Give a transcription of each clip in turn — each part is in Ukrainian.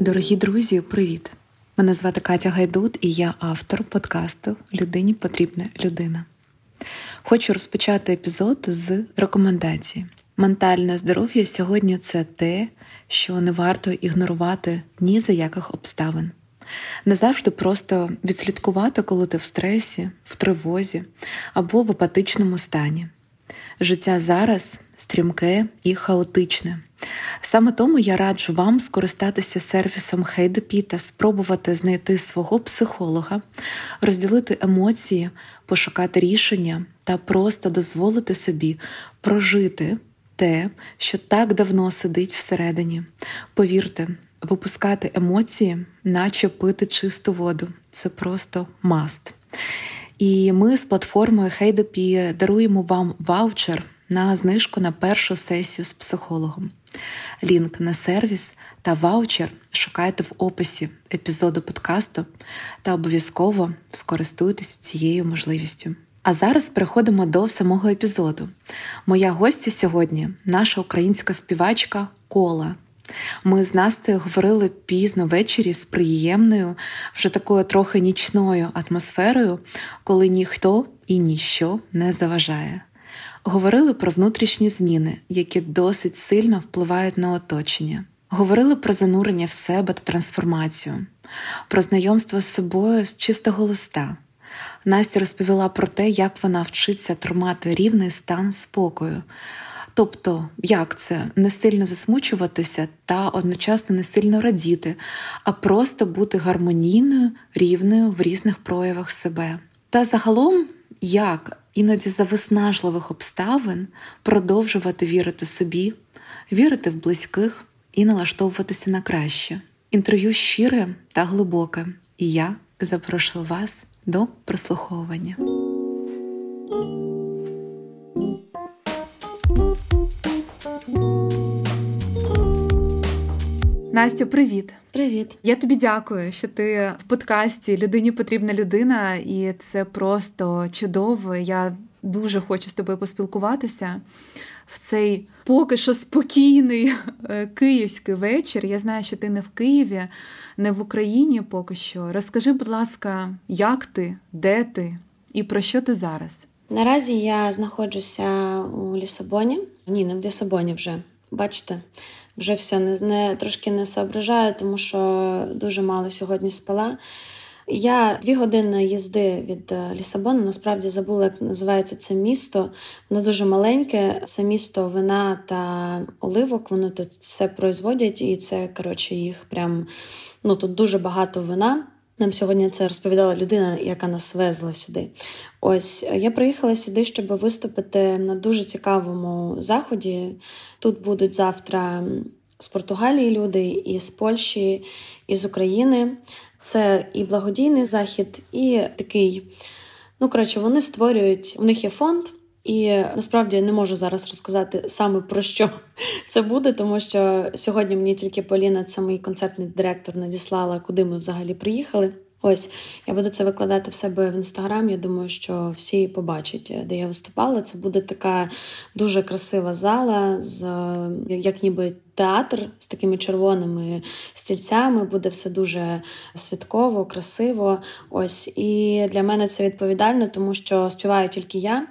Дорогі друзі, привіт! Мене звати Катя Гайдут, і я автор подкасту Людині потрібна людина. Хочу розпочати епізод з рекомендації. Ментальне здоров'я сьогодні це те, що не варто ігнорувати ні за яких обставин. Не завжди просто відслідкувати, коли ти в стресі, в тривозі або в апатичному стані. Життя зараз стрімке і хаотичне. Саме тому я раджу вам скористатися сервісом HeyDP та спробувати знайти свого психолога, розділити емоції, пошукати рішення та просто дозволити собі прожити те, що так давно сидить всередині. Повірте, випускати емоції, наче пити чисту воду. Це просто маст. І ми з платформою HeyDP даруємо вам ваучер на знижку на першу сесію з психологом. Лінк на сервіс та ваучер шукайте в описі епізоду подкасту та обов'язково скористуйтесь цією можливістю. А зараз переходимо до самого епізоду. Моя гостя сьогодні наша українська співачка Кола. Ми з Настею говорили пізно ввечері з приємною, вже такою трохи нічною атмосферою, коли ніхто і ніщо не заважає. Говорили про внутрішні зміни, які досить сильно впливають на оточення. Говорили про занурення в себе та трансформацію, про знайомство з собою з чистого листа. Настя розповіла про те, як вона вчиться тримати рівний стан спокою. Тобто, як це не сильно засмучуватися та одночасно не сильно радіти, а просто бути гармонійною, рівною в різних проявах себе. Та загалом, як іноді за виснажливих обставин продовжувати вірити собі, вірити в близьких і налаштовуватися на краще. Інтерв'ю щире та глибоке, і я запрошую вас до прослуховування. Настю, привіт. Привіт. Я тобі дякую, що ти в подкасті Людині потрібна людина, і це просто чудово. Я дуже хочу з тобою поспілкуватися в цей поки що спокійний е, київський вечір. Я знаю, що ти не в Києві, не в Україні поки що. Розкажи, будь ласка, як ти, де ти і про що ти зараз? Наразі я знаходжуся у Лісабоні. Ні, не в Лісабоні вже. Бачите, вже все не, не трошки не соображаю, тому що дуже мало сьогодні спала. Я дві години їзди від е, Лісабону. Насправді забула, як називається це місто. Воно дуже маленьке. Це місто вина та оливок. Вони тут все производять, і це коротше їх прям ну тут дуже багато вина. Нам сьогодні це розповідала людина, яка нас везла сюди. Ось я приїхала сюди, щоб виступити на дуже цікавому заході. Тут будуть завтра з Португалії люди, і з Польщі, і з України. Це і благодійний захід, і такий. Ну, коротше, вони створюють, у них є фонд. І насправді я не можу зараз розказати саме про що це буде, тому що сьогодні мені тільки Поліна, це мій концертний директор, надіслала, куди ми взагалі приїхали. Ось я буду це викладати в себе в інстаграм. Я думаю, що всі побачать, де я виступала. Це буде така дуже красива зала, з як ніби театр з такими червоними стільцями. Буде все дуже святково, красиво. Ось і для мене це відповідально, тому що співаю тільки я.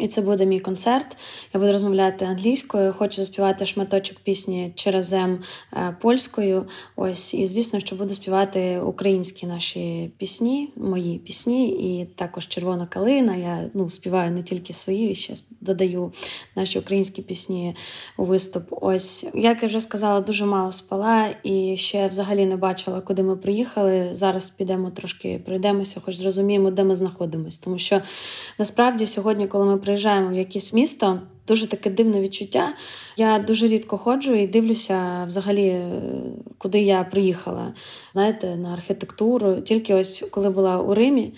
І це буде мій концерт. Я буду розмовляти англійською. Хочу заспівати шматочок пісні через М е, польською. Ось, і звісно, що буду співати українські наші пісні, мої пісні, і також червона калина. Я ну, співаю не тільки свої, ще додаю наші українські пісні у виступ. Ось, як я вже сказала, дуже мало спала і ще взагалі не бачила, куди ми приїхали. Зараз підемо трошки пройдемося, хоч зрозуміємо, де ми знаходимося. Тому що насправді сьогодні, коли ми приїжджаємо в якесь місто, дуже таке дивне відчуття. Я дуже рідко ходжу і дивлюся взагалі, куди я приїхала. Знаєте, на архітектуру. Тільки ось коли була у Римі,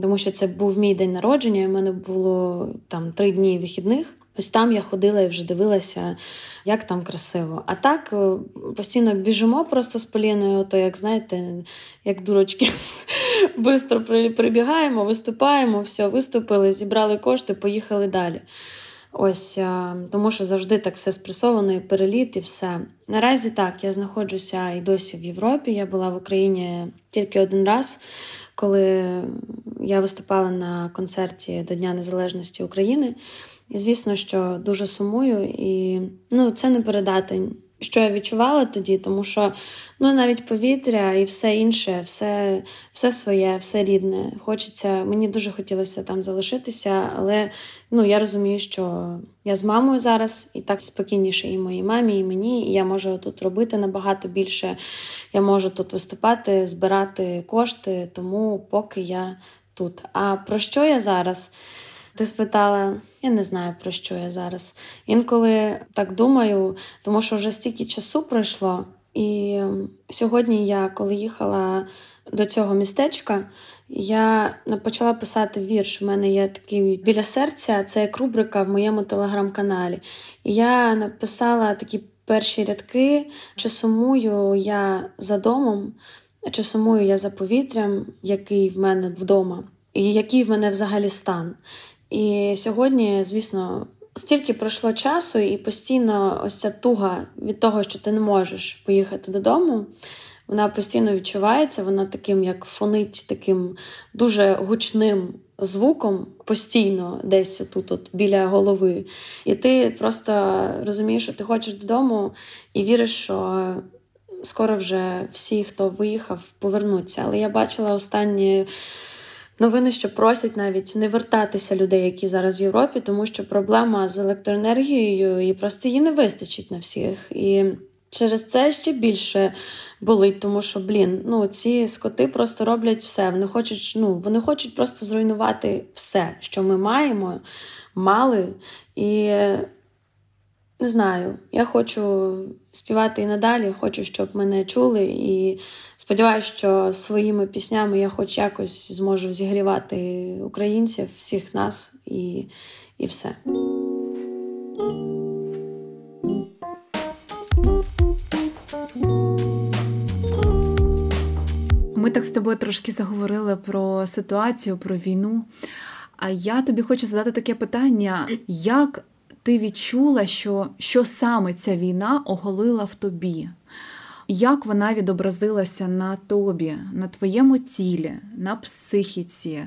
тому що це був мій день народження, і в мене було там три дні вихідних. Ось там я ходила і вже дивилася, як там красиво. А так е, постійно біжимо просто з Поліною, то як знаєте, як дурочки, швидко прибігаємо, виступаємо, все, виступили, зібрали кошти, поїхали далі. Ось тому, що завжди так все спресовано, і переліт, і все. Наразі так, я знаходжуся і досі в Європі. Я була в Україні тільки один раз, коли я виступала на концерті до Дня Незалежності України. І звісно, що дуже сумую, і ну, це не передати що я відчувала тоді, тому що ну, навіть повітря і все інше, все все своє, все рідне. Хочеться, мені дуже хотілося там залишитися, але ну, я розумію, що я з мамою зараз і так спокійніше і моїй мамі, і мені. І я можу тут робити набагато більше. Я можу тут виступати, збирати кошти, тому поки я тут. А про що я зараз? Ти спитала, я не знаю, про що я зараз. Інколи так думаю, тому що вже стільки часу пройшло. І сьогодні я, коли їхала до цього містечка, я почала писати вірш. У мене є такий біля серця, це як рубрика в моєму телеграм-каналі. І я написала такі перші рядки, чи сумую я за домом, чи сумую я за повітрям, який в мене вдома, і який в мене взагалі стан. І сьогодні, звісно, стільки пройшло часу, і постійно ось ця туга від того, що ти не можеш поїхати додому. Вона постійно відчувається, вона таким, як фонить, таким дуже гучним звуком постійно, десь тут, от біля голови. І ти просто розумієш, що ти хочеш додому і віриш, що скоро вже всі, хто виїхав, повернуться. Але я бачила останні. Новини, що просять навіть не вертатися людей, які зараз в Європі, тому що проблема з електроенергією і просто її не вистачить на всіх. І через це ще більше болить, тому що, блін, ну ці скоти просто роблять все. Вони хочуть, ну вони хочуть просто зруйнувати все, що ми маємо, мали. І не знаю, я хочу співати і надалі, хочу, щоб мене чули, і сподіваюся, що своїми піснями я хоч якось зможу зігрівати українців, всіх нас і, і все. Ми так з тобою трошки заговорили про ситуацію, про війну. А я тобі хочу задати таке питання: як ти відчула, що, що саме ця війна оголила в тобі? Як вона відобразилася на тобі, на твоєму тілі, на психіці,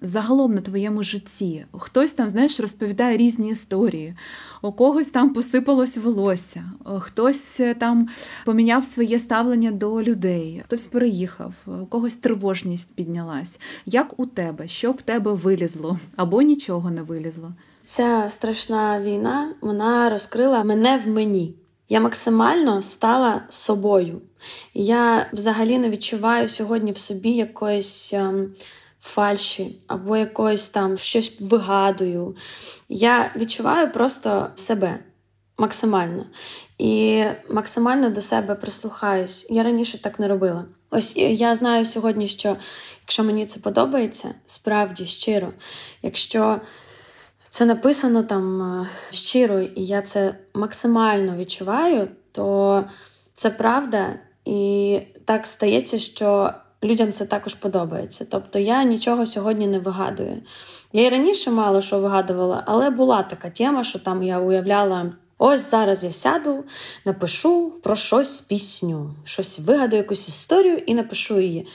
загалом на твоєму житті? Хтось там, знаєш, розповідає різні історії, у когось там посипалось волосся, хтось там поміняв своє ставлення до людей, хтось переїхав, у когось тривожність піднялась. Як у тебе? Що в тебе вилізло або нічого не вилізло? Ця страшна війна вона розкрила мене в мені. Я максимально стала собою. Я взагалі не відчуваю сьогодні в собі якоїсь ем, фальші або якоїсь там щось вигадую. Я відчуваю просто себе максимально і максимально до себе прислухаюсь. Я раніше так не робила. Ось я знаю сьогодні, що якщо мені це подобається, справді щиро, якщо це написано там е, щиро, і я це максимально відчуваю, то це правда, і так стається, що людям це також подобається. Тобто я нічого сьогодні не вигадую. Я і раніше мало що вигадувала, але була така тема, що там я уявляла. Ось зараз я сяду, напишу про щось пісню, щось вигадую, якусь історію і напишу її.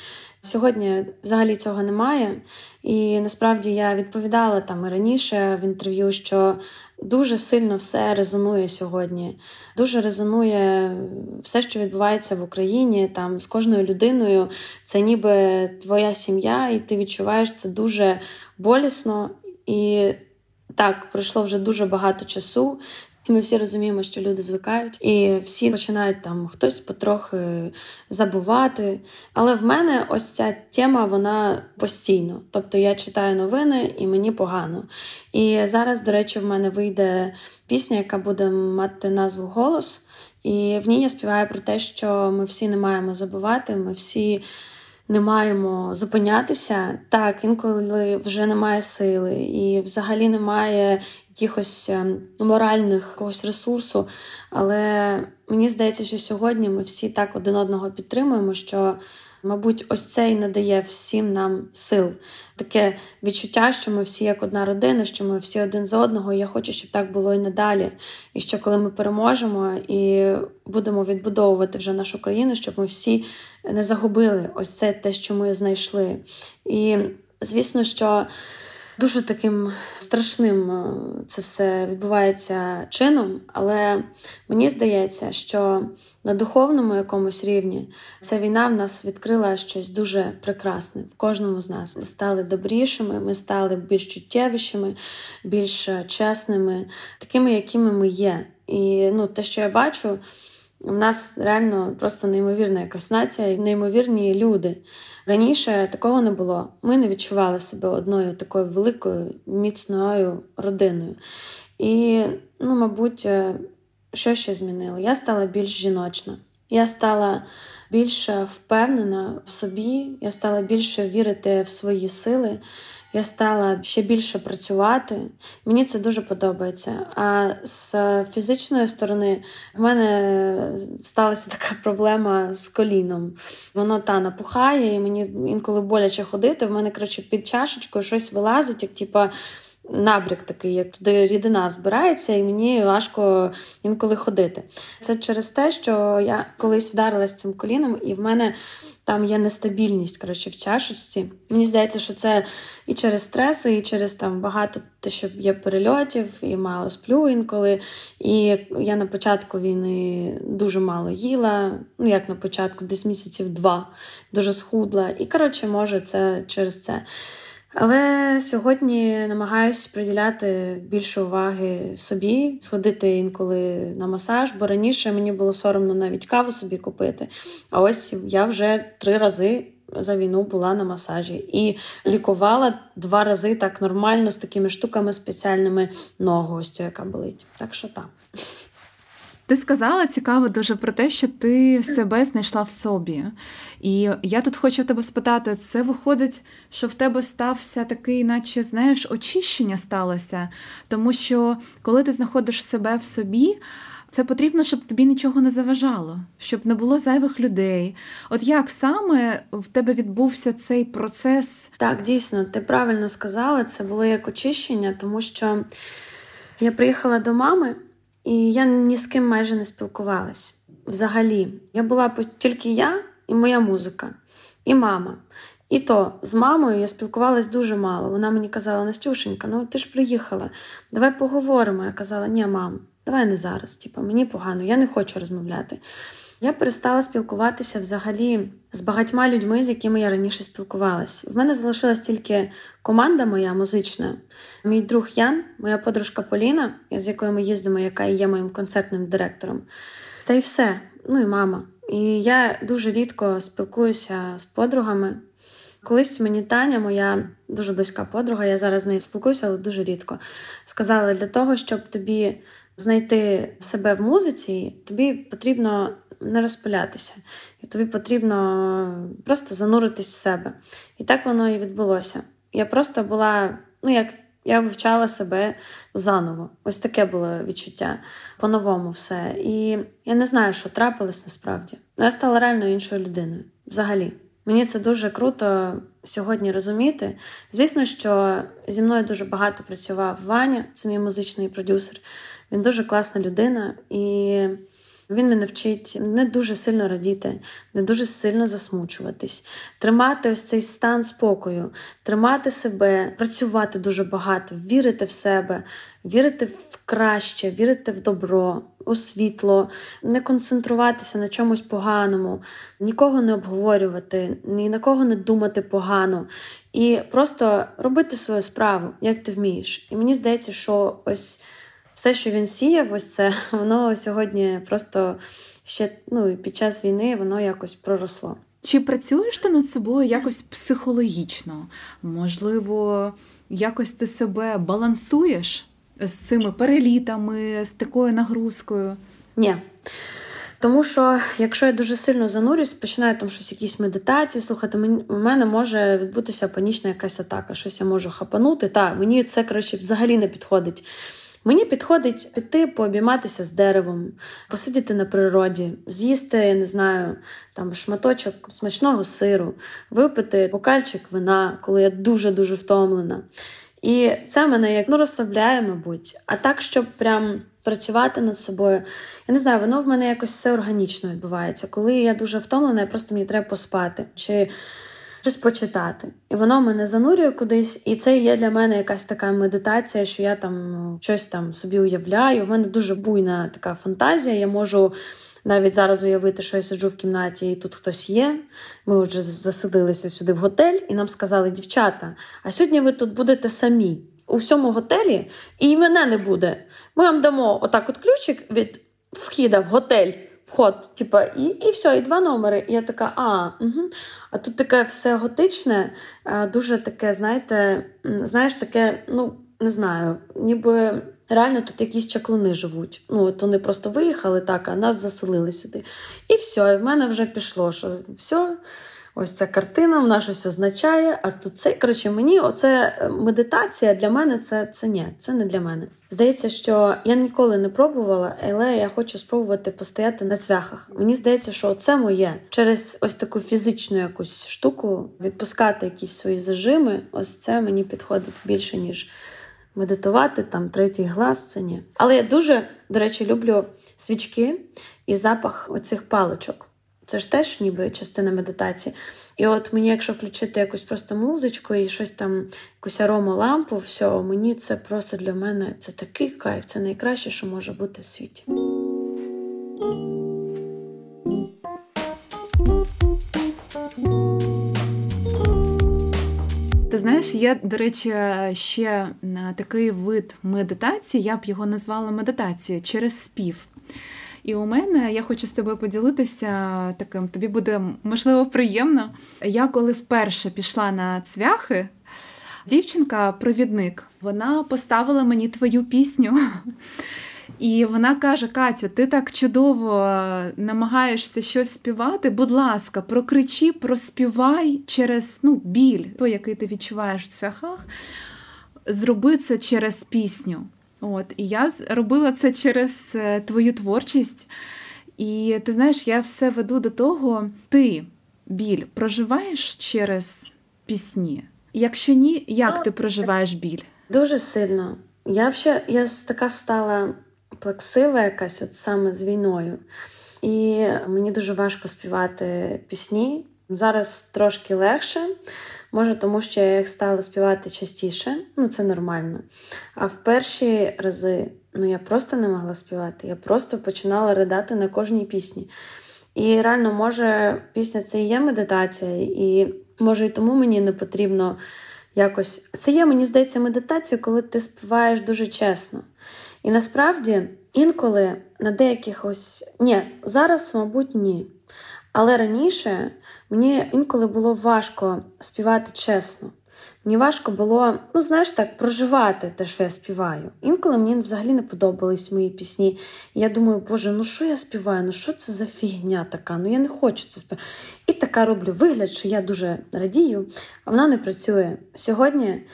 Сьогодні взагалі цього немає, і насправді я відповідала там і раніше в інтерв'ю, що дуже сильно все резонує сьогодні. Дуже резонує все, що відбувається в Україні, там з кожною людиною. Це ніби твоя сім'я, і ти відчуваєш це дуже болісно. І так, пройшло вже дуже багато часу. І ми всі розуміємо, що люди звикають, і всі починають там хтось потрохи забувати. Але в мене ось ця тема вона постійно. Тобто я читаю новини і мені погано. І зараз, до речі, в мене вийде пісня, яка буде мати назву Голос. І в ній я співаю про те, що ми всі не маємо забувати, ми всі не маємо зупинятися. Так, інколи вже немає сили, і взагалі немає якихось ем, моральних якогось ресурсу. Але мені здається, що сьогодні ми всі так один одного підтримуємо, що. Мабуть, ось це і надає всім нам сил. Таке відчуття, що ми всі як одна родина, що ми всі один з одного. Я хочу, щоб так було і надалі. І що коли ми переможемо і будемо відбудовувати вже нашу країну, щоб ми всі не загубили ось це те, що ми знайшли. І звісно, що. Дуже таким страшним е, це все відбувається чином, але мені здається, що на духовному якомусь рівні ця війна в нас відкрила щось дуже прекрасне в кожному з нас. Ми стали добрішими, ми стали більш чуттєвішими, більш чесними, такими, якими ми є. І ну, те, що я бачу. У нас реально просто неймовірна якась нація, неймовірні люди. Раніше такого не було. Ми не відчували себе одною такою великою, міцною родиною. І, ну, мабуть, е, що ще змінило? Я стала більш жіночна. Я стала більш впевнена в собі, я стала більше вірити в свої сили я стала ще більше працювати. Мені це дуже подобається. А з фізичної сторони в мене сталася така проблема з коліном. Воно та напухає, і мені інколи боляче ходити. В мене коротше, під чашечкою щось вилазить, як типа. Набряк такий, як туди рідина збирається, і мені важко інколи ходити. Це через те, що я колись вдарилась цим коліном, і в мене там є нестабільність коротше, в чашечці. Мені здається, що це і через стреси, і через там багато те, що є перельотів, і мало сплю інколи. І я на початку війни дуже мало їла. Ну, як на початку, десь місяців два, дуже схудла. І, коротше, може, це через це. Але сьогодні намагаюся приділяти більше уваги собі, сходити інколи на масаж, бо раніше мені було соромно навіть каву собі купити. А ось я вже три рази за війну була на масажі і лікувала два рази так нормально з такими штуками спеціальними ногу, ось цю, яка болить. Так що так. Ти сказала цікаво дуже про те, що ти себе знайшла в собі. І я тут хочу тебе спитати: це виходить, що в тебе стався такий, наче знаєш, очищення сталося. Тому що коли ти знаходиш себе в собі, це потрібно, щоб тобі нічого не заважало, щоб не було зайвих людей. От як саме в тебе відбувся цей процес? Так, дійсно, ти правильно сказала, це було як очищення, тому що я приїхала до мами. І я ні з ким майже не спілкувалась. Взагалі, я була тільки я і моя музика, і мама. І то з мамою я спілкувалась дуже мало. Вона мені казала: Настюшенька, ну ти ж приїхала, давай поговоримо. Я казала, ні, мам, давай не зараз. Типу, мені погано, я не хочу розмовляти. Я перестала спілкуватися взагалі з багатьма людьми, з якими я раніше спілкувалась. В мене залишилась тільки команда моя музична, мій друг Ян, моя подружка Поліна, з якою ми їздимо, яка є моїм концертним директором. Та й все. Ну і мама. І я дуже рідко спілкуюся з подругами. Колись мені Таня, моя дуже близька подруга, я зараз з нею спілкуюся, але дуже рідко. Сказала, для того, щоб тобі знайти себе в музиці, тобі потрібно не розпилятися. І тобі потрібно просто зануритись в себе. І так воно і відбулося. Я просто була, ну як я вивчала себе заново. Ось таке було відчуття по-новому все. І я не знаю, що трапилось насправді. Ну, я стала реально іншою людиною. Взагалі. Мені це дуже круто сьогодні розуміти. Звісно, що зі мною дуже багато працював Ваня, це мій музичний продюсер. Він дуже класна людина, і він мене вчить не дуже сильно радіти, не дуже сильно засмучуватись, тримати ось цей стан спокою, тримати себе, працювати дуже багато, вірити в себе, вірити в краще, вірити в добро, у світло, не концентруватися на чомусь поганому, нікого не обговорювати, ні на кого не думати погано. І просто робити свою справу, як ти вмієш. І мені здається, що ось все, що він сіяв, ось це, воно сьогодні просто ще ну, під час війни воно якось проросло. Чи працюєш ти над собою якось психологічно? Можливо, якось ти себе балансуєш з цими перелітами, з такою нагрузкою? Ні. Тому що, якщо я дуже сильно занурюсь, починаю там щось, якісь медитації слухати, у мене може відбутися панічна якась атака, щось я можу хапанути. Та мені це коротше взагалі не підходить. Мені підходить піти пообійматися з деревом, посидіти на природі, з'їсти, я не знаю, там шматочок смачного сиру, випити бокальчик вина, коли я дуже-дуже втомлена. І це мене як ну розслабляє, мабуть. А так, щоб прям працювати над собою, я не знаю, воно в мене якось все органічно відбувається. Коли я дуже втомлена, я просто мені треба поспати. Чи щось почитати. І воно мене занурює кудись, і це є для мене якась така медитація, що я там ну, щось там собі уявляю. В мене дуже буйна така фантазія. Я можу навіть зараз уявити, що я сиджу в кімнаті, і тут хтось є. Ми вже засадилися сюди в готель, і нам сказали, дівчата, а сьогодні ви тут будете самі у всьому готелі, і мене не буде. Ми вам дамо отак от ключик від вхіда в готель вход, типа, і і все, і два номери. І я така, а, угу. а тут таке все готичне, дуже таке, знаєте, знаєш, таке, ну, не знаю, ніби реально тут якісь чаклуни живуть. Ну, от вони просто виїхали так, а нас заселили сюди. І все, і в мене вже пішло, що все. Ось ця картина, вона щось означає. А тут це коротше, мені оце е, медитація для мене це це ні, це не для мене. Здається, що я ніколи не пробувала, але я хочу спробувати постояти на цвяхах. Мені здається, що це моє через ось таку фізичну якусь штуку відпускати якісь свої зажими. Ось це мені підходить більше ніж. Медитувати там третій глаз це ні. Але я дуже, до речі, люблю свічки і запах оцих паличок. Це ж теж ніби частина медитації. І от мені, якщо включити якусь просто музичку і щось там, якусь аромалампу, все, мені це просто для мене це такий кайф, це найкраще, що може бути в світі. Ти знаєш, є, до речі, ще такий вид медитації, я б його назвала медитацією через спів. І у мене я хочу з тобою поділитися таким. Тобі буде можливо приємно. Я коли вперше пішла на цвяхи, дівчинка-провідник, вона поставила мені твою пісню. І вона каже: Катю, ти так чудово намагаєшся щось співати. Будь ласка, прокричи, проспівай через ну, біль, той, який ти відчуваєш в цвяхах, зроби це через пісню. От, І я робила це через е, твою творчість. І ти знаєш, я все веду до того, ти біль проживаєш через пісні? Якщо ні, як ти проживаєш біль? Дуже сильно. Я вже я така стала плаксива, якась от саме з війною. І мені дуже важко співати пісні. Зараз трошки легше, може, тому що я їх стала співати частіше, ну це нормально. А в перші рази ну, я просто не могла співати, я просто починала ридати на кожній пісні. І реально, може, пісня це і є медитація, і може і тому мені не потрібно якось. Це є, мені здається, медитація, коли ти співаєш дуже чесно. І насправді інколи на деяких ось ні, зараз, мабуть, ні. Але раніше мені інколи було важко співати чесно. Мені важко було, ну, знаєш так, проживати те, що я співаю. Інколи мені взагалі не подобались мої пісні. Я думаю, Боже, ну що я співаю? Ну що це за фігня така? Ну я не хочу це співати. І така роблю вигляд, що я дуже радію, а вона не працює. Сьогодні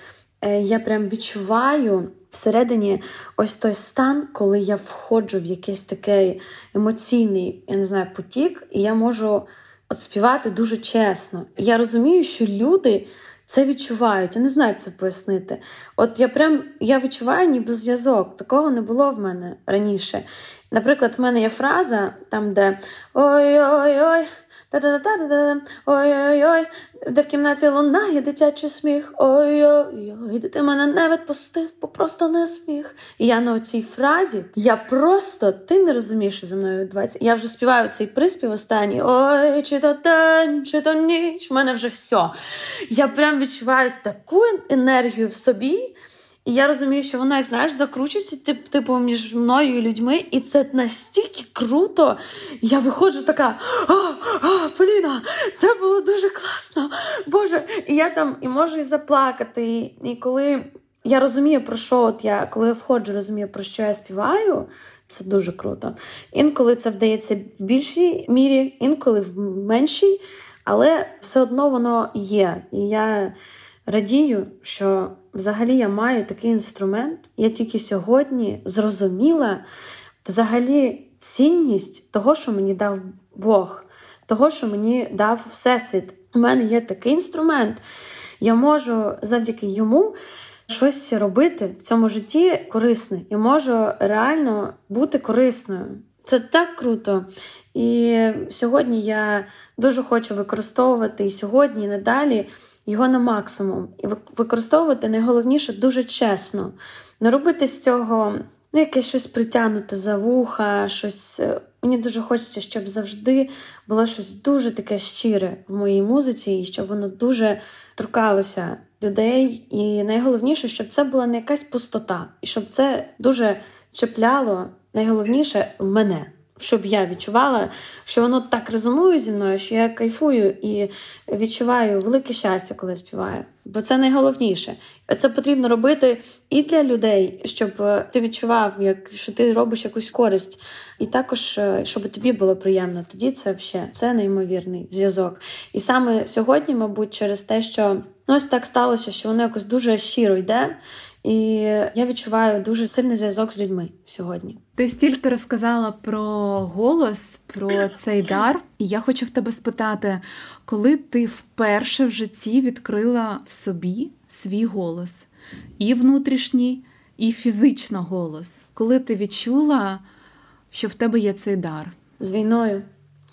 е, я прям відчуваю всередині ось той стан, коли я входжу в якийсь такий емоційний, я не знаю, потік, і я можу от співати дуже чесно. Я розумію, що люди. Це відчувають, я не знаю, як це пояснити. От я прям я відчуваю ніби зв'язок. Такого не було в мене раніше. Наприклад, в мене є фраза там, де ой-ой-ой, та-да-да-да-да, ой-ой-ой, де в кімнаті лунає дитячий сміх. Ой-ой-ой, ти мене не відпустив, бо просто не сміх. І я на цій фразі, я просто, ти не розумієш, що зі мною відбувається. Я вже співаю цей приспів останній. Ой, чи то день, чи то ніч. В мене вже все. Я прям відчуваю таку енергію в собі. І я розумію, що воно, як знаєш, закручується типу між мною і людьми, і це настільки круто. Я виходжу така: а, а, Поліна, це було дуже класно. Боже, і я там і можу і заплакати. І, і коли я розумію, про що от я, коли я входжу, розумію, про що я співаю. Це дуже круто. Інколи це вдається в більшій мірі, інколи в меншій, але все одно воно є. І я радію, що взагалі я маю такий інструмент. Я тільки сьогодні зрозуміла взагалі цінність того, що мені дав Бог, того, що мені дав Всесвіт. У мене є такий інструмент. Я можу завдяки йому щось робити в цьому житті корисне. Я можу реально бути корисною. Це так круто. І сьогодні я дуже хочу використовувати і сьогодні, і надалі його на максимум. І використовувати найголовніше дуже чесно. Не робити з цього ну, якесь щось притягнуте за вуха, щось. Е, мені дуже хочеться, щоб завжди було щось дуже таке щире в моїй музиці, і щоб воно дуже торкалося людей. І найголовніше, щоб це була не якась пустота, і щоб це дуже чіпляло найголовніше в мене щоб я відчувала, що воно так резонує зі мною, що я кайфую і відчуваю велике щастя, коли співаю. Бо це найголовніше. Це потрібно робити і для людей, щоб е, ти відчував, як що ти робиш якусь користь, і також е, щоб тобі було приємно. Тоді це взагалі це неймовірний зв'язок. І саме сьогодні, мабуть, через те, що ну ось так сталося, що воно якось дуже щиро йде. І я відчуваю дуже сильний зв'язок з людьми сьогодні. Ти стільки розказала про голос, про цей дар, і я хочу в тебе спитати, коли ти вперше в житті відкрила в собі свій голос, і внутрішній, і фізично голос, коли ти відчула, що в тебе є цей дар? З війною.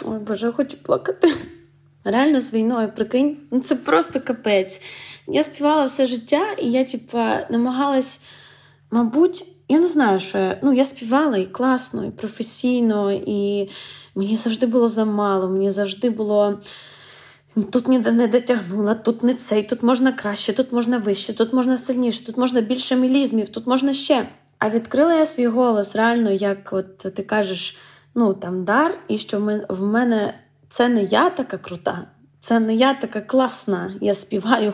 Ой, Боже, хочу плакати. Реально з війною, прикинь, ну це просто капець. Я співала все життя, і я, типа, намагалась, мабуть, я не знаю, що я ну, я співала і класно, і професійно, і мені завжди було замало, мені завжди було. Тут ніде не дотягнула, тут не цей, тут можна краще, тут можна вище, тут можна сильніше, тут можна більше мілізмів, тут можна ще. А відкрила я свій голос реально, як от ти кажеш, ну там дар, і що в мене це не я така крута, це не я така класна, я співаю.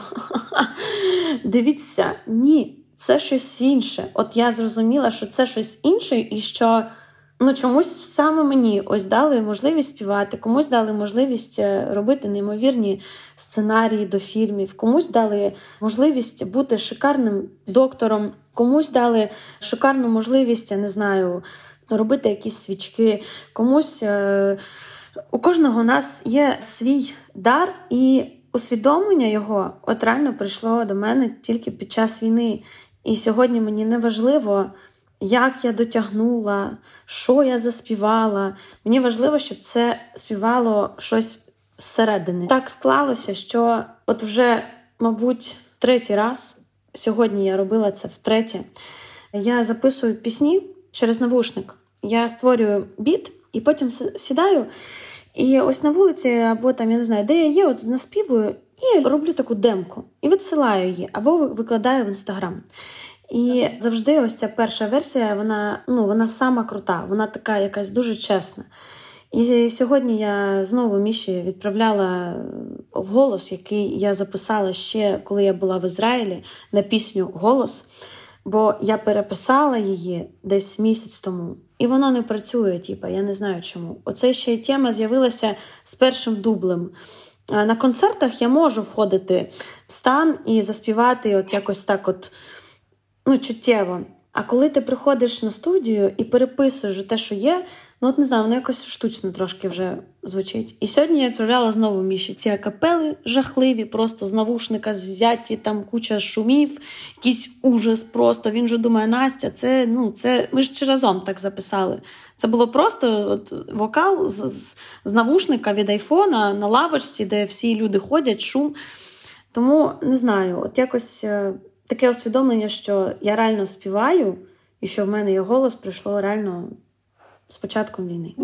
Дивіться, ні, це щось інше. От я зрозуміла, що це щось інше, і що ну, чомусь саме мені ось дали можливість співати, комусь дали можливість е, робити неймовірні сценарії до фільмів, комусь дали можливість бути шикарним доктором, комусь дали шикарну можливість, я не знаю, робити якісь свічки, комусь. Е, у кожного у нас є свій дар, і усвідомлення його от реально прийшло до мене тільки під час війни. І сьогодні мені не важливо, як я дотягнула, що я заспівала. Мені важливо, щоб це співало щось зсередини. Так склалося, що от вже, мабуть, третій раз сьогодні я робила це втретє. Я записую пісні через навушник. Я створюю біт і потім сідаю. І ось на вулиці, або там, я не знаю, де я є, от наспівую і роблю таку демку, і відсилаю її, або викладаю в інстаграм. І завжди ось ця перша версія, вона ну, вона сама крута, вона така якась дуже чесна. І сьогодні я знову Міші відправляла в голос, який я записала ще, коли я була в Ізраїлі, на пісню Голос. Бо я переписала її десь місяць тому, і воно не працює. Типа, я не знаю чому. Оце ще й тема з'явилася з першим дублем. На концертах я можу входити в стан і заспівати от якось так, от ну, чуттєво. А коли ти приходиш на студію і переписуєш те, що є, ну от не знаю, воно якось штучно трошки вже звучить. І сьогодні я відправляла знову міші ці акапели жахливі, просто з навушника взяті, там куча шумів, якийсь ужас просто. Він же думає, Настя, це ну, це ми ж разом так записали. Це було просто от, вокал з, з, з навушника від айфона на лавочці, де всі люди ходять, шум. Тому не знаю, от якось. Таке усвідомлення, що я реально співаю, і що в мене є голос прийшло реально з початком війни.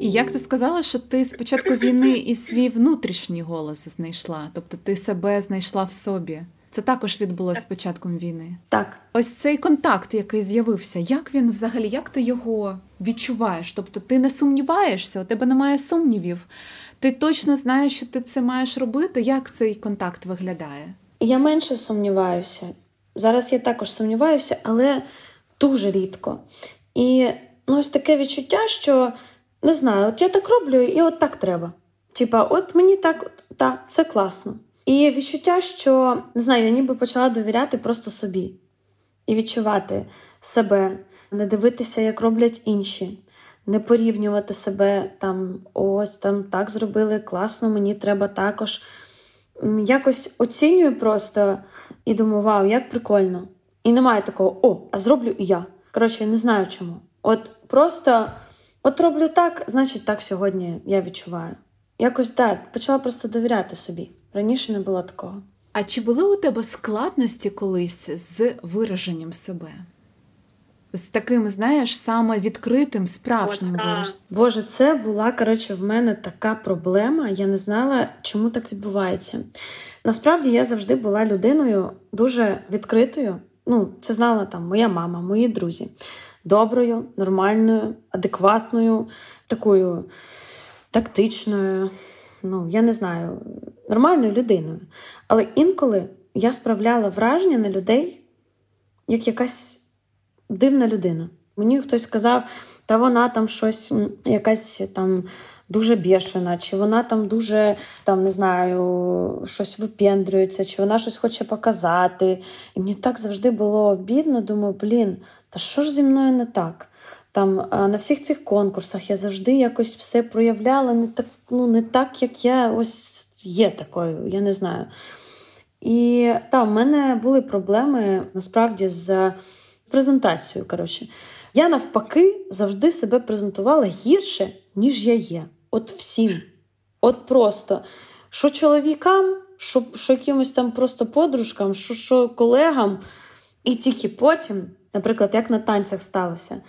І як ти сказала, що ти з початку війни і свій внутрішній голос знайшла? Тобто ти себе знайшла в собі? Це також відбулося з початком війни. Так, ось цей контакт, який з'явився, як він взагалі, як ти його відчуваєш? Тобто ти не сумніваєшся, у тебе немає сумнівів. Ти точно знаєш, що ти це маєш робити. Як цей контакт виглядає? Я менше сумніваюся. Зараз я також сумніваюся, але дуже рідко. І ну, ось таке відчуття, що не знаю, от я так роблю, і от так треба. Типа, от мені так, та, це класно. І відчуття, що не знаю, я ніби почала довіряти просто собі і відчувати себе, не дивитися, як роблять інші, не порівнювати себе там, ось там так зробили класно, мені треба також. Якось оцінюю просто і думаю, вау, як прикольно. І немає такого, о, а зроблю і я. Коротше, не знаю чому. От просто от роблю так, значить, так сьогодні я відчуваю. Якось так, почала просто довіряти собі. Раніше не було такого. А чи були у тебе складності колись з вираженням себе? З таким, знаєш, саме відкритим, справжнім вираженням? Боже, це була, коротше, в мене така проблема. Я не знала, чому так відбувається. Насправді я завжди була людиною дуже відкритою. Ну, це знала там моя мама, мої друзі. Доброю, нормальною, адекватною, такою тактичною, ну, я не знаю, нормальною людиною. Але інколи я справляла враження на людей як якась дивна людина. Мені хтось сказав, та вона там щось, якась там дуже бішена, чи вона там дуже там не знаю, щось випендрюється, чи вона щось хоче показати. І мені так завжди було обідно. Думаю, блін, та що ж зі мною не так? Там на всіх цих конкурсах я завжди якось все проявляла не так, ну не так, як я ось є такою, я не знаю. І так, в мене були проблеми насправді з презентацією. коротше. Я навпаки завжди себе презентувала гірше, ніж я є. От всім. От просто. Що чоловікам, що що якимось там просто подружкам, що що колегам. І тільки потім, наприклад, як на танцях сталося.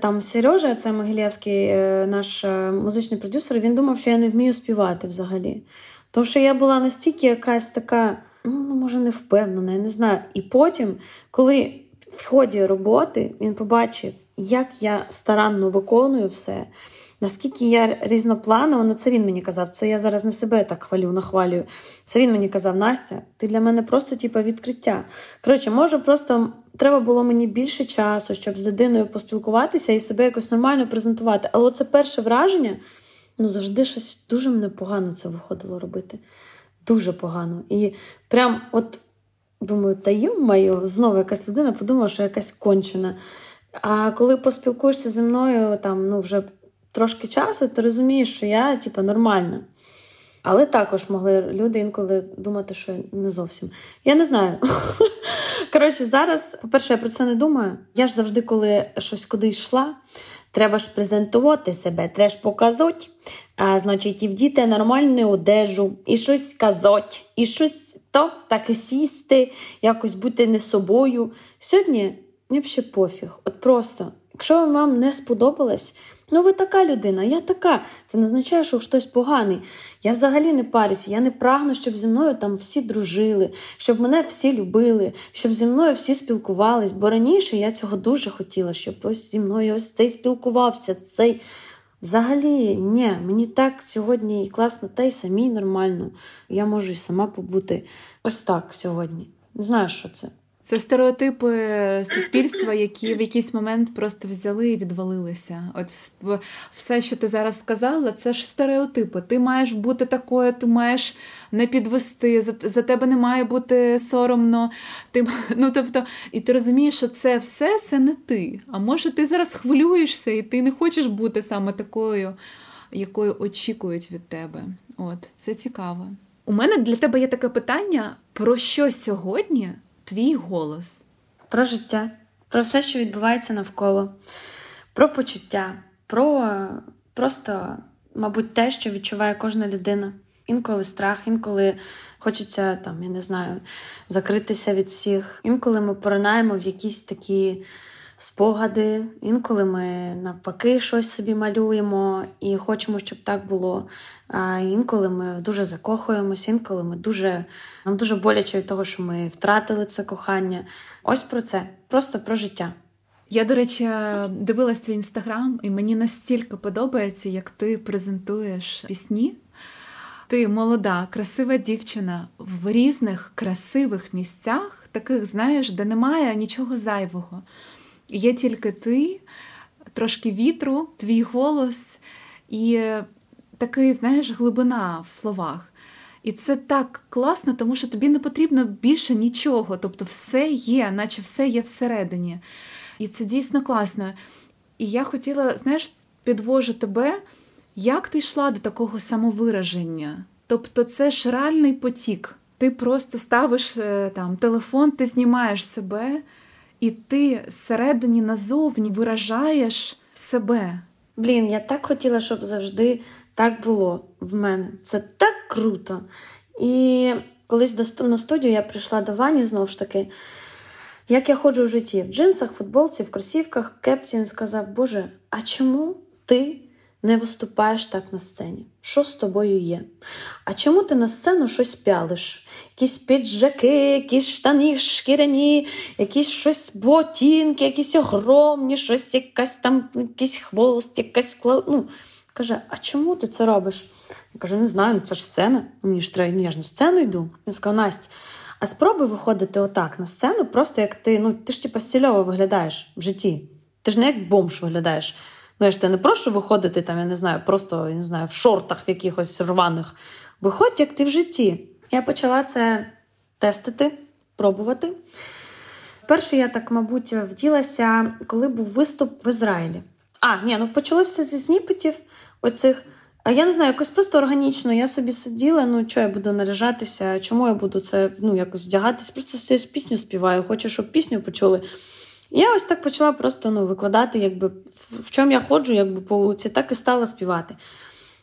Там Сережа, це Могилєвський, е, наш е, музичний продюсер, він думав, що я не вмію співати взагалі. Тому що я була настільки якась така, ну, ну, може, не впевнена, я не знаю. І потім, коли в ході роботи він побачив, як я старанно виконую все, наскільки я різнопланова, ну це він мені казав, це я зараз не себе так хвалю, нахвалюю. Це він мені казав, Настя, ти для мене просто типу, відкриття. Коротше, може, просто треба було мені більше часу, щоб з людиною поспілкуватися і себе якось нормально презентувати. Але це перше враження, ну завжди щось дуже мене погано це виходило робити. Дуже погано. І прям от думаю, та йомаю, знову якась людина подумала, що якась кончена. А коли поспілкуєшся зі мною там, ну, вже трошки часу, ти розумієш, що я типу, нормальна. Але також могли люди інколи думати, що не зовсім. Я не знаю. Коротше, зараз, по-перше, я про це не думаю. Я ж завжди, коли щось куди йшла, треба ж презентувати себе, треба ж показати. А, Значить, і вдіти нормальну одежу, і щось сказати, і щось то так і сісти, якось бути не собою. Сьогодні мені взагалі пофіг. От просто, якщо вам не сподобалось, Ну, ви така людина, я така. Це не означає, що хтось поганий. Я взагалі не парюся, я не прагну, щоб зі мною там всі дружили, щоб мене всі любили, щоб зі мною всі спілкувались. Бо раніше я цього дуже хотіла, щоб ось зі мною ось цей спілкувався, цей. Взагалі, ні, мені так сьогодні і класно, та й самій нормально. Я можу і сама побути ось так сьогодні. Не знаю, що це. Це стереотипи суспільства, які в якийсь момент просто взяли і відвалилися. От все, що ти зараз сказала, це ж стереотипи. Ти маєш бути такою, ти маєш не підвести, за, за тебе не має бути соромно. Ти, ну, тобто, І ти розумієш, що це все це не ти. А може, ти зараз хвилюєшся, і ти не хочеш бути саме такою, якою очікують від тебе. От, Це цікаво. У мене для тебе є таке питання: про що сьогодні? Твій голос? Про життя, про все, що відбувається навколо, про почуття, про просто, мабуть, те, що відчуває кожна людина. Інколи страх, інколи хочеться там, я не знаю, закритися від всіх. Інколи ми поринаємо в якісь такі спогади, інколи ми навпаки щось собі малюємо і хочемо, щоб так було. А інколи ми дуже закохуємося, інколи ми дуже нам дуже боляче від того, що ми втратили це кохання. Ось про це, просто про життя. Я, до речі, дивилась твій інстаграм, і мені настільки подобається, як ти презентуєш пісні. Ти молода, красива дівчина в різних красивих місцях, таких, знаєш, де немає нічого зайвого. Є тільки ти, трошки вітру, твій голос і такий, знаєш, глибина в словах. І це так класно, тому що тобі не потрібно більше нічого. Тобто все є, наче все є всередині. І це дійсно класно. І я хотіла, знаєш, підвожу тебе, як ти йшла до такого самовираження? Тобто, це ж реальний потік. Ти просто ставиш е, там телефон, ти знімаєш себе, і ти зсередині назовні виражаєш себе. Блін, я так хотіла, щоб завжди так було в мене. Це так круто. І колись на студію я прийшла до Вані знову ж таки. Як я ходжу в житті в джинсах, футболці, в кросівках, кепці, він сказав: Боже, а чому ти не виступаєш так на сцені? Що з тобою є? А чому ти на сцену щось пялиш? Якісь піджаки, якісь штани шкіряні, якісь щось ботинки, якісь огромні, щось якась там, якийсь хвост, якась ну, Каже, а чому ти це робиш? Я кажу, не знаю, ну це ж сцена. Мені ж треба, ну я ж на сцену йду. Я сказав, Настя, а спробуй виходити отак на сцену, просто як ти, ну ти ж типа стільово виглядаєш в житті. Ти ж не як бомж виглядаєш. Я ж тебе не прошу виходити там, я не знаю, просто я не знаю, в шортах в якихось рваних. Виходь, як ти в житті. Я почала це тестити, пробувати. Перше, я так, мабуть, вділася, коли був виступ в Ізраїлі. А, ні, ну почалося зі сніпетів оцих. А я не знаю, якось просто органічно. Я собі сиділа, ну що я буду наряжатися, чому я буду це ну, якось вдягатись? Просто з пісню співаю, хочу, щоб пісню почули. Я ось так почала просто ну, викладати, якби в чому я ходжу, якби по вулиці, так і стала співати.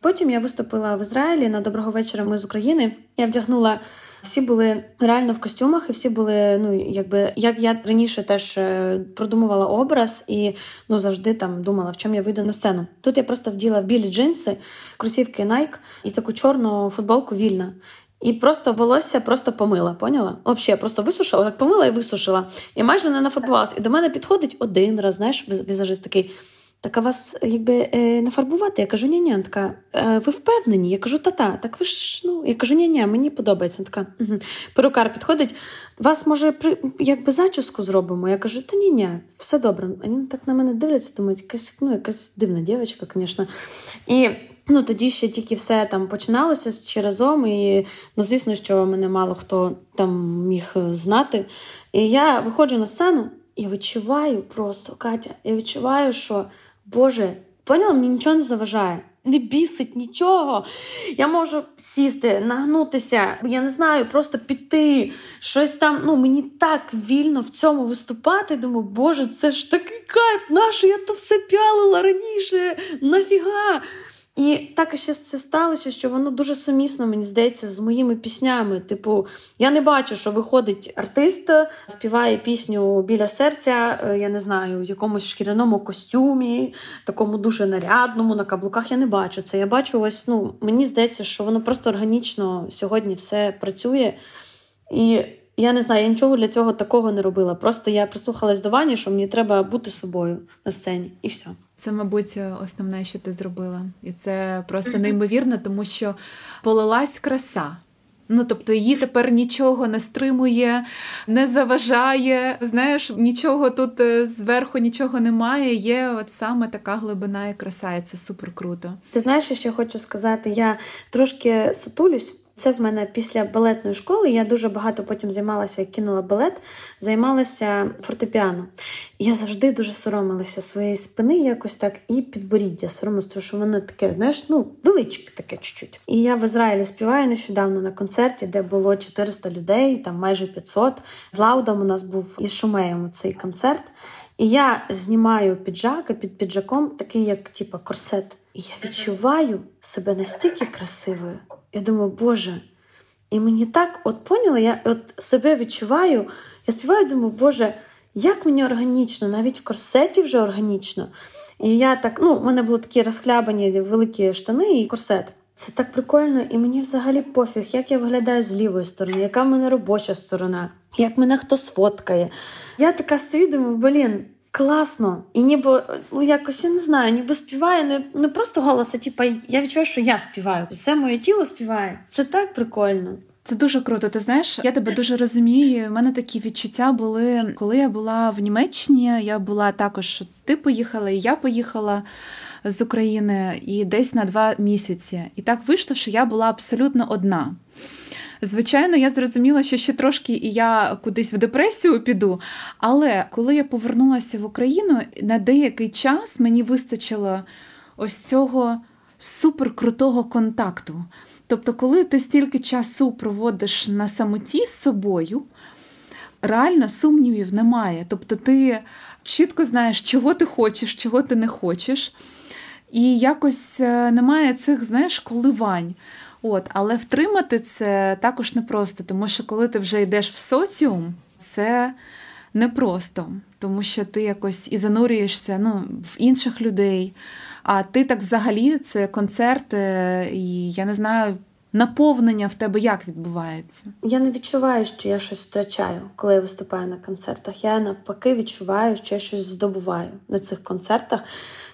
Потім я виступила в Ізраїлі на доброго вечора. Ми з України. Я вдягнула. Всі були реально в костюмах, і всі були, ну якби як я раніше теж е, продумувала образ і ну завжди там думала, в чому я вийду на сцену. Тут я просто вділа в білі джинси, кросівки Nike і таку чорну футболку вільна. І просто волосся просто помила, поняла? Взагалі, просто висушила, так помила і висушила. І майже не нафарбувалася. І до мене підходить один раз, знаєш, візажист такий. Так а вас якби е, нафарбувати? Я кажу, ні ні така, е, ви впевнені? Я кажу, та-та, так ви ж ну я кажу, ні ні мені подобається. Така угу. перукар підходить. Вас може при якби зачіску зробимо? Я кажу, та ні ні все добре. Вони так на мене дивляться, думають, якась ну, якась дивна дівчинка, звісно. І ну тоді ще тільки все там починалося чи разом. І ну, звісно, що мене мало хто там міг знати. І я виходжу на сцену і відчуваю просто Катя, я відчуваю, що. Боже, поняла, мені нічого не заважає. Не бісить нічого. Я можу сісти, нагнутися, я не знаю, просто піти. Щось там. Ну, мені так вільно в цьому виступати. Думаю, Боже, це ж такий кайф! Нащо я то все пялила раніше? Нафіга? І так ще це сталося, що воно дуже сумісно, мені здається, з моїми піснями. Типу, я не бачу, що виходить артист, співає пісню біля серця, е, я не знаю, в якомусь шкіряному костюмі, такому дуже нарядному, на каблуках. Я не бачу це. Я бачу ось, ну, мені здається, що воно просто органічно сьогодні все працює. І я не знаю, я нічого для цього такого не робила. Просто я прислухалась до Вані, що мені треба бути собою на сцені, і все. Це, мабуть, основне, що ти зробила, і це просто неймовірно, тому що полилась краса. Ну, тобто її тепер нічого не стримує, не заважає. Знаєш, нічого тут е, зверху нічого немає. Є от саме така глибина і краса, і це супер круто. Ти знаєш, що я хочу сказати? Я трошки сутулюсь. Це в мене після балетної школи. Я дуже багато потім займалася, як кинула балет, займалася фортепіано. Я завжди дуже соромилася своєї спини, якось так, і підборіддя. Соромилася, що воно таке, знаєш, ну, величке таке чуть-чуть. І я в Ізраїлі співаю нещодавно на концерті, де було 400 людей, там майже 500. З Лаудом у нас був із Шумеєм цей концерт. І я знімаю піджак, а під піджаком такий, як типа корсет. І я відчуваю себе настільки красивою. Я думаю, Боже, і мені так от поняла, я от себе відчуваю, я співаю, думаю, Боже, як мені органічно, навіть в корсеті вже органічно. І я так, ну, у мене були такі розхлябані великі штани і корсет. Це так прикольно, і мені взагалі пофіг, як я виглядаю з лівої сторони, яка в мене робоча сторона, як мене хто сфоткає. Я така стою, думаю, блін, класно. І ніби ну, якось я не знаю, ніби співає не не просто голос, а типа я відчуваю, що я співаю. Все моє тіло співає. Це так прикольно. Це дуже круто. Ти знаєш, я тебе дуже розумію. У мене такі відчуття були, коли я була в Німеччині. Я була також, ти поїхала, і я поїхала з України і десь на два місяці. І так вийшло, що я була абсолютно одна. Звичайно, я зрозуміла, що ще трошки і я кудись в депресію піду. Але коли я повернулася в Україну, на деякий час мені вистачило ось цього суперкрутого контакту. Тобто, коли ти стільки часу проводиш на самоті з собою, реально сумнівів немає. Тобто, ти чітко знаєш, чого ти хочеш, чого ти не хочеш. І якось е, немає цих, знаєш, коливань. От, Але втримати це також непросто, тому що коли ти вже йдеш в соціум, це непросто, тому що ти якось і занурюєшся ну, в інших людей. А ти так взагалі це концерт, і я не знаю, наповнення в тебе як відбувається? Я не відчуваю, що я щось втрачаю, коли я виступаю на концертах. Я навпаки відчуваю, що я щось здобуваю на цих концертах.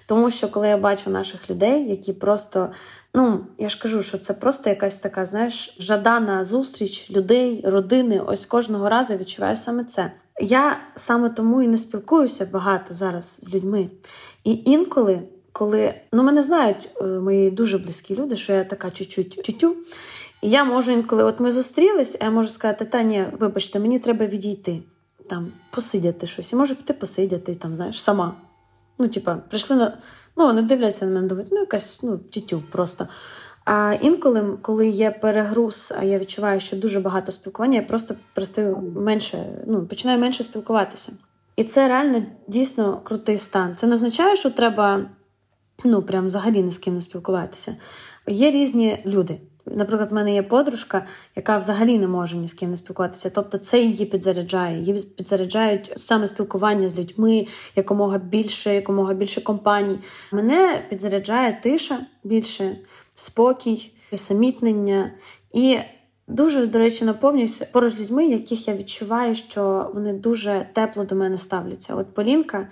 Тому що коли я бачу наших людей, які просто, ну я ж кажу, що це просто якась така, знаєш, жадана зустріч людей, родини. Ось кожного разу відчуваю саме це. Я саме тому і не спілкуюся багато зараз з людьми. І інколи коли ну мене знають е, мої дуже близькі люди, що я така чуть-чуть тютю. І я можу інколи, от ми зустрілись, а я можу сказати, та ні, вибачте, мені треба відійти, там, посидяти щось. І може піти посидяти, там, знаєш, сама. Ну, типа, прийшли на. Ну, вони дивляться на мене, думають, ну, якась ну, тютю просто. А інколи, коли є перегруз, а я відчуваю, що дуже багато спілкування, я просто перестаю менше, ну, починаю менше спілкуватися. І це реально дійсно крутий стан. Це не означає, що треба ну прям взагалі не з ким не спілкуватися. Є різні люди. Наприклад, в мене є подружка, яка взагалі не може ні з ким не спілкуватися. Тобто це її підзаряджає. Її підзаряджають саме спілкування з людьми, якомога більше, якомога більше компаній. Мене підзаряджає тиша більше, спокій, усамітнення. І дуже, до речі, наповнююся поруч з людьми, яких я відчуваю, що вони дуже тепло до мене ставляться. От Полінка,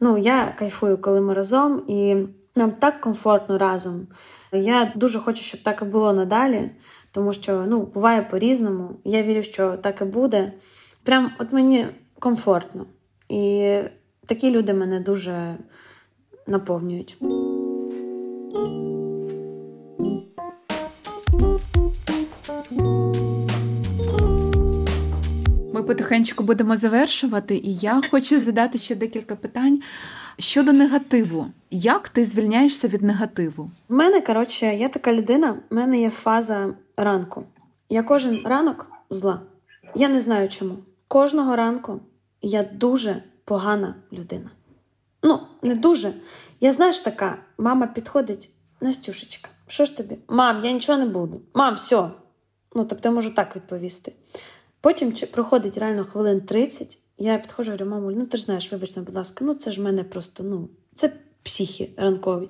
ну я кайфую, коли ми разом. і нам так комфортно разом. Я дуже хочу, щоб так і було надалі, тому що ну, буває по-різному. Я вірю, що так і буде. Прям от мені комфортно. І такі люди мене дуже наповнюють. Ми потихеньку будемо завершувати, і я хочу задати ще декілька питань. Щодо негативу, як ти звільняєшся від негативу? В мене, коротше, я така людина, в мене є фаза ранку. Я кожен ранок зла. Я не знаю чому. Кожного ранку я дуже погана людина. Ну, не дуже. Я знаєш така, мама підходить, Настюшечка, що ж тобі? Мам, я нічого не буду. Мам, все. Ну, тобто я можу так відповісти. Потім проходить реально хвилин 30, я підходжу, говорю, мамуль, ну ти ж знаєш, вибачте, будь ласка, ну це ж в мене просто, ну, це психі ранкові.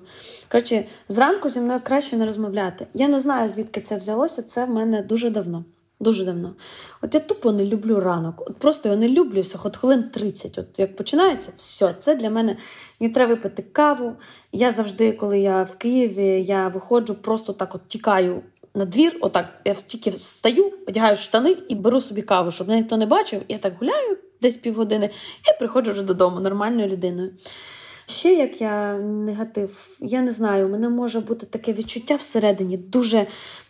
Коротше, зранку зі мною краще не розмовляти. Я не знаю, звідки це взялося, це в мене дуже давно. Дуже давно. От я тупо не люблю ранок. От Просто я не люблю от хвилин 30. От як починається, все, це для мене мені треба випити каву. Я завжди, коли я в Києві, я виходжу, просто так от тікаю на двір, отак я тільки встаю, одягаю штани і беру собі каву, щоб ніхто не бачив. Я так гуляю десь півгодини і приходжу вже додому нормальною людиною. Ще як я негатив, я не знаю, у мене може бути таке відчуття всередині, дуже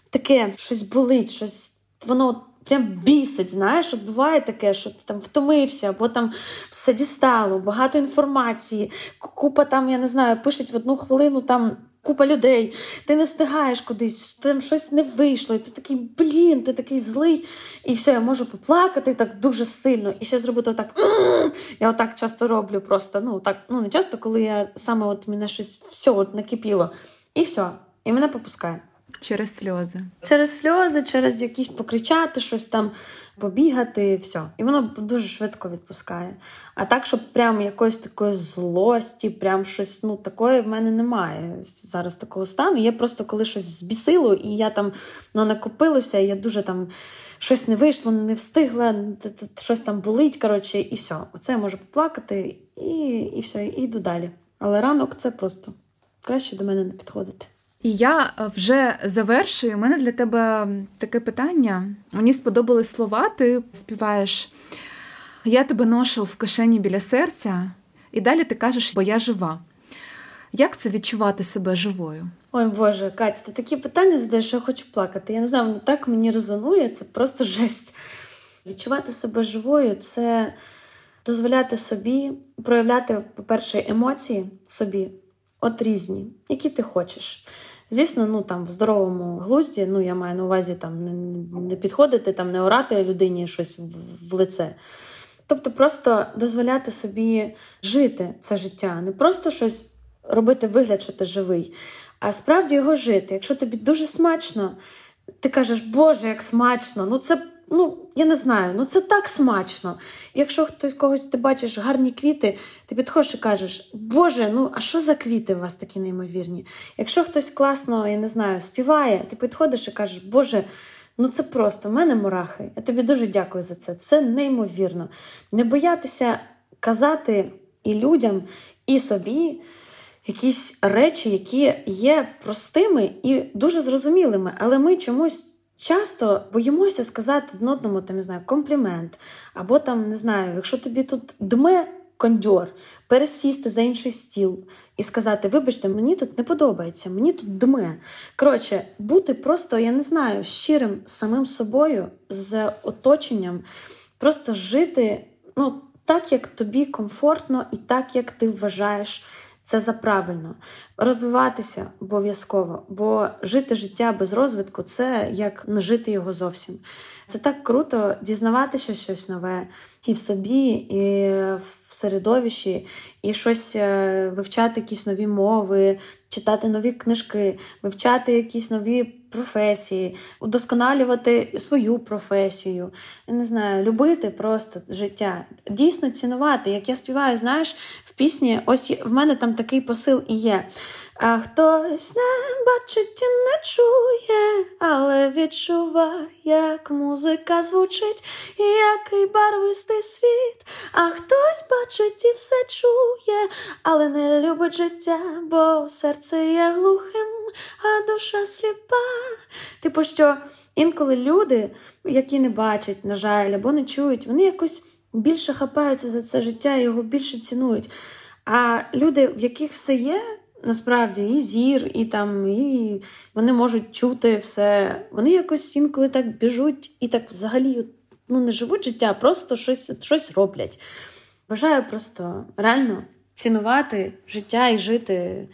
таке щось болить, щось воно прям бісить. Знаєш, от буває таке, що ти там втомився, або там все дістало, багато інформації, купа там, я не знаю, пишуть в одну хвилину там купа людей, ти не встигаєш кудись, там щось не вийшло, і ти такий, блін, ти такий злий. І все, я можу поплакати так дуже сильно. І ще зробити отак. Я отак часто роблю просто. Ну, так, ну не часто, коли я саме от мене щось все от накипіло. І все, і мене попускає. Через сльози. Через сльози, через якісь покричати, щось там, побігати, все. І воно дуже швидко відпускає. А так, щоб прям якоїсь такої злості, прям щось ну, такої в мене немає. Зараз такого стану. Є просто коли щось збісило, і я там ну, накопилося, і я дуже там щось не вийшло, не встигла, щось там болить. коротше, І все. Оце я можу поплакати, і і все, і йду далі. Але ранок це просто краще до мене не підходити. І я е, вже завершую. У мене для тебе таке питання. Мені сподобались слова, ти співаєш. Я тебе ношу в кишені біля серця, і далі ти кажеш, бо я жива. Як це відчувати себе живою? Ой Боже, Катя, ти такі питання задаєш, що я хочу плакати. Я не знаю, воно так мені резонує, це просто жесть. Відчувати себе живою це дозволяти собі проявляти, по-перше, емоції собі, от різні, які ти хочеш. Звісно, ну там в здоровому глузді, ну я маю на увазі там не, підходити, там не орати людині щось в лице. Тобто просто дозволяти собі жити це життя, не просто щось робити вигляд, що ти живий, а справді його жити. Якщо тобі дуже смачно, ти кажеш, Боже, як смачно! Ну це ну я не знаю, ну це так смачно. Якщо хтось когось ти бачиш гарні квіти, ти підходиш і кажеш, Боже, ну а що за квіти у вас такі неймовірні? Якщо хтось класно, я не знаю, співає, ти підходиш і кажеш, Боже. Ну це просто в мене мурахи. Я тобі дуже дякую за це. Це неймовірно. Не боятися казати і людям, і собі якісь речі, які є простими і дуже зрозумілими, але ми чомусь Часто боїмося сказати один одному там, не знаю, комплімент, або там, не знаю, якщо тобі тут дме кондьор, пересісти за інший стіл і сказати, вибачте, мені тут не подобається, мені тут дме. Коротше, бути просто, я не знаю, щирим самим собою, з оточенням, просто жити ну, так, як тобі комфортно, і так, як ти вважаєш це за правильно. Розвиватися обов'язково, бо жити життя без розвитку це як не жити його зовсім. Це так круто дізнаватися щось нове і в собі, і в середовищі, і щось е, вивчати якісь нові мови, читати нові книжки, вивчати якісь нові професії, удосконалювати свою професію. Я не знаю, любити просто життя, дійсно цінувати. Як я співаю, знаєш, в пісні, ось в мене там такий посил і є. А хтось не бачить і не чує, але відчуває, як музика звучить, і який барвистий світ. А хтось бачить і все чує, але не любить життя, бо серце є глухим, а душа сліпа. Типу, що інколи люди, які не бачать, на жаль, або не чують, вони якось більше хапаються за це життя, його більше цінують. А люди, в яких все є. Насправді, і зір, і там, і вони можуть чути все. Вони якось інколи так біжуть і так взагалі ну, не живуть життя, а просто щось щось роблять. Бажаю просто реально цінувати життя і жити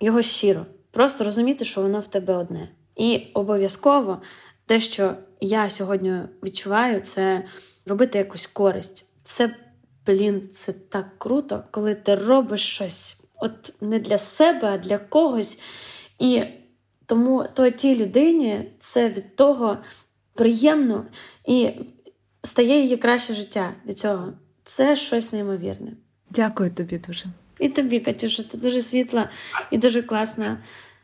його щиро. Просто розуміти, що воно в тебе одне. І обов'язково те, що я сьогодні відчуваю, це робити якусь користь. Це, блін, це так круто, коли ти робиш щось от не для себе, а для когось. І тому то тій людині це від того приємно і стає її краще життя від цього. Це щось неймовірне. Дякую тобі дуже. І тобі, Катюша, ти дуже світла і дуже класна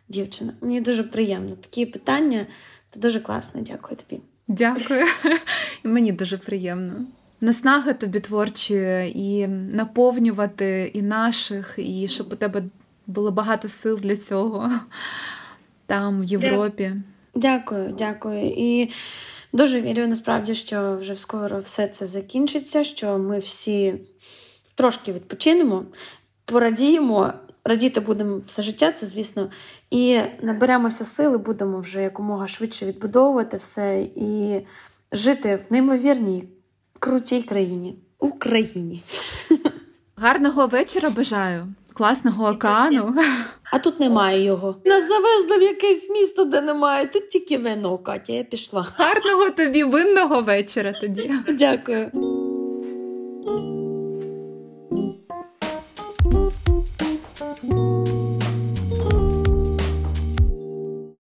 дівчина. Мені дуже приємно. Такі питання, ти дуже класна. Дякую тобі. Дякую. Мені дуже приємно наснаги тобі творчі і наповнювати і наших, і щоб у тебе було багато сил для цього там, в Європі. Дякую, дякую. І дуже вірю насправді, що вже скоро все це закінчиться, що ми всі трошки відпочинемо, порадіємо. Радіти будемо все життя, це звісно, і наберемося сили, будемо вже якомога швидше відбудовувати все і жити в неймовірній крутій країні. Україні. Гарного вечора бажаю, класного океану. А тут немає його. Нас завезли в якесь місто, де немає. Тут тільки вино, Катя, я пішла. Гарного тобі винного вечора тоді. Дякую.